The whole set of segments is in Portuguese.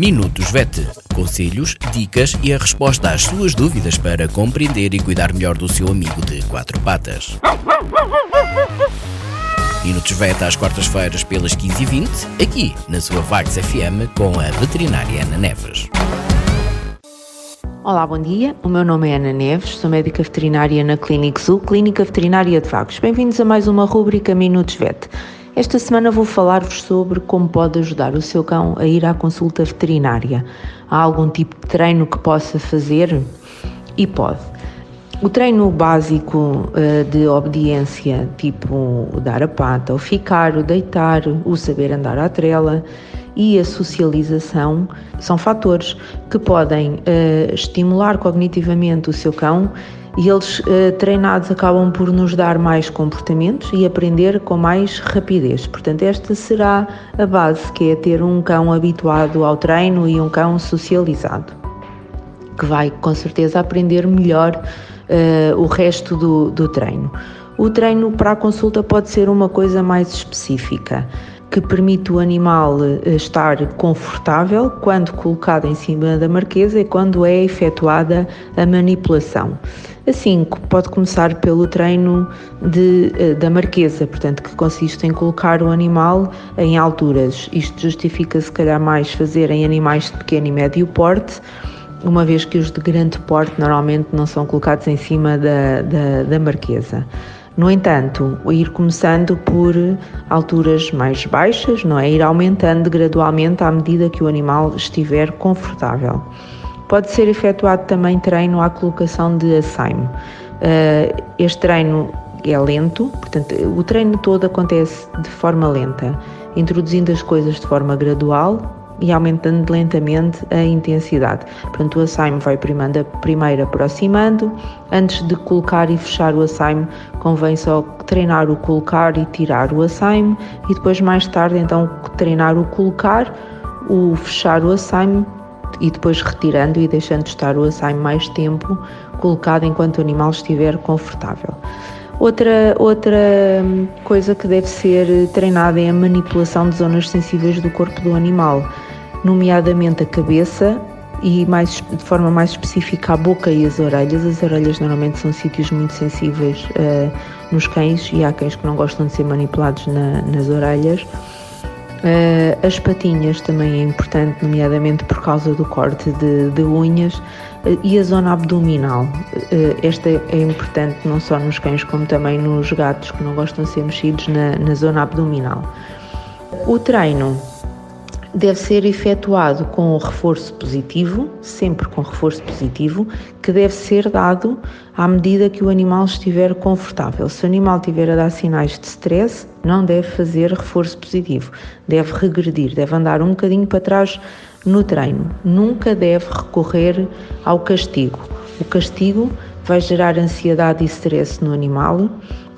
Minutos VET. Conselhos, dicas e a resposta às suas dúvidas para compreender e cuidar melhor do seu amigo de quatro patas. Minutos VET às quartas-feiras pelas 15h20, aqui na sua Vagos FM com a veterinária Ana Neves. Olá, bom dia. O meu nome é Ana Neves, sou médica veterinária na Clínica Zoo, Clínica Veterinária de Vagos. Bem-vindos a mais uma rúbrica Minutos VET. Esta semana vou falar-vos sobre como pode ajudar o seu cão a ir à consulta veterinária. Há algum tipo de treino que possa fazer? E pode. O treino básico uh, de obediência, tipo o dar a pata, o ficar, o deitar, o saber andar à trela, e a socialização são fatores que podem uh, estimular cognitivamente o seu cão e eles uh, treinados acabam por nos dar mais comportamentos e aprender com mais rapidez. Portanto, esta será a base, que é ter um cão habituado ao treino e um cão socializado, que vai com certeza aprender melhor uh, o resto do, do treino. O treino para a consulta pode ser uma coisa mais específica que permite o animal eh, estar confortável quando colocado em cima da marquesa e quando é efetuada a manipulação. Assim, pode começar pelo treino de, eh, da marquesa, portanto, que consiste em colocar o animal em alturas. Isto justifica, se calhar, mais fazer em animais de pequeno e médio porte, uma vez que os de grande porte normalmente não são colocados em cima da, da, da marquesa. No entanto, ir começando por alturas mais baixas, não é? Ir aumentando gradualmente à medida que o animal estiver confortável. Pode ser efetuado também treino à colocação de assaimo. Eh, este treino é lento, portanto, o treino todo acontece de forma lenta, introduzindo as coisas de forma gradual e aumentando lentamente a intensidade. Portanto, o assaimo vai primeiro, primeiro aproximando, antes de colocar e fechar o assaimo, convém só treinar o colocar e tirar o assaimo e depois mais tarde então treinar o colocar, o fechar o assaimo e depois retirando e deixando estar o assaimo mais tempo colocado enquanto o animal estiver confortável. Outra, outra coisa que deve ser treinada é a manipulação de zonas sensíveis do corpo do animal nomeadamente a cabeça e mais, de forma mais específica a boca e as orelhas. As orelhas normalmente são sítios muito sensíveis uh, nos cães e há cães que não gostam de ser manipulados na, nas orelhas. Uh, as patinhas também é importante, nomeadamente por causa do corte de, de unhas uh, e a zona abdominal. esta é importante não só nos cães como também nos gatos que não gostam de ser mexidos na, na zona abdominal. O treino deve ser efetuado com o reforço positivo, sempre com reforço positivo, que deve ser dado à medida que o animal estiver confortável. Se o animal estiver a dar sinais de stress, não deve fazer reforço positivo, deve regredir, deve andar um bocadinho para trás no treino. Nunca deve recorrer ao castigo. O castigo vai gerar ansiedade e stress no animal,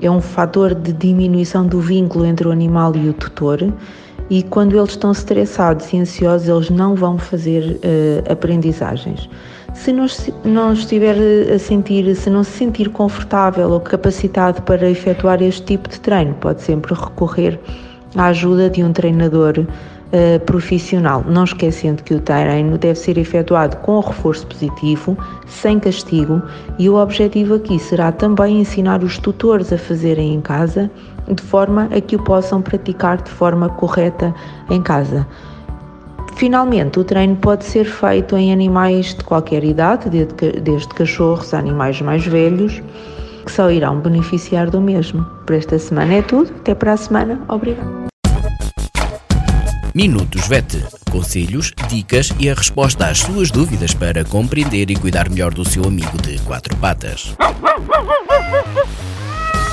é um fator de diminuição do vínculo entre o animal e o tutor e quando eles estão estressados e ansiosos, eles não vão fazer uh, aprendizagens. Se não, não estiver a sentir, se não se sentir confortável ou capacitado para efetuar este tipo de treino, pode sempre recorrer à ajuda de um treinador uh, profissional. Não esquecendo que o treino deve ser efetuado com reforço positivo, sem castigo, e o objetivo aqui será também ensinar os tutores a fazerem em casa de forma a que o possam praticar de forma correta em casa. Finalmente, o treino pode ser feito em animais de qualquer idade, desde cachorros a animais mais velhos, que só irão beneficiar do mesmo. Por esta semana é tudo. Até para a semana. Obrigada. Minutos VET. Conselhos, dicas e a resposta às suas dúvidas para compreender e cuidar melhor do seu amigo de quatro patas.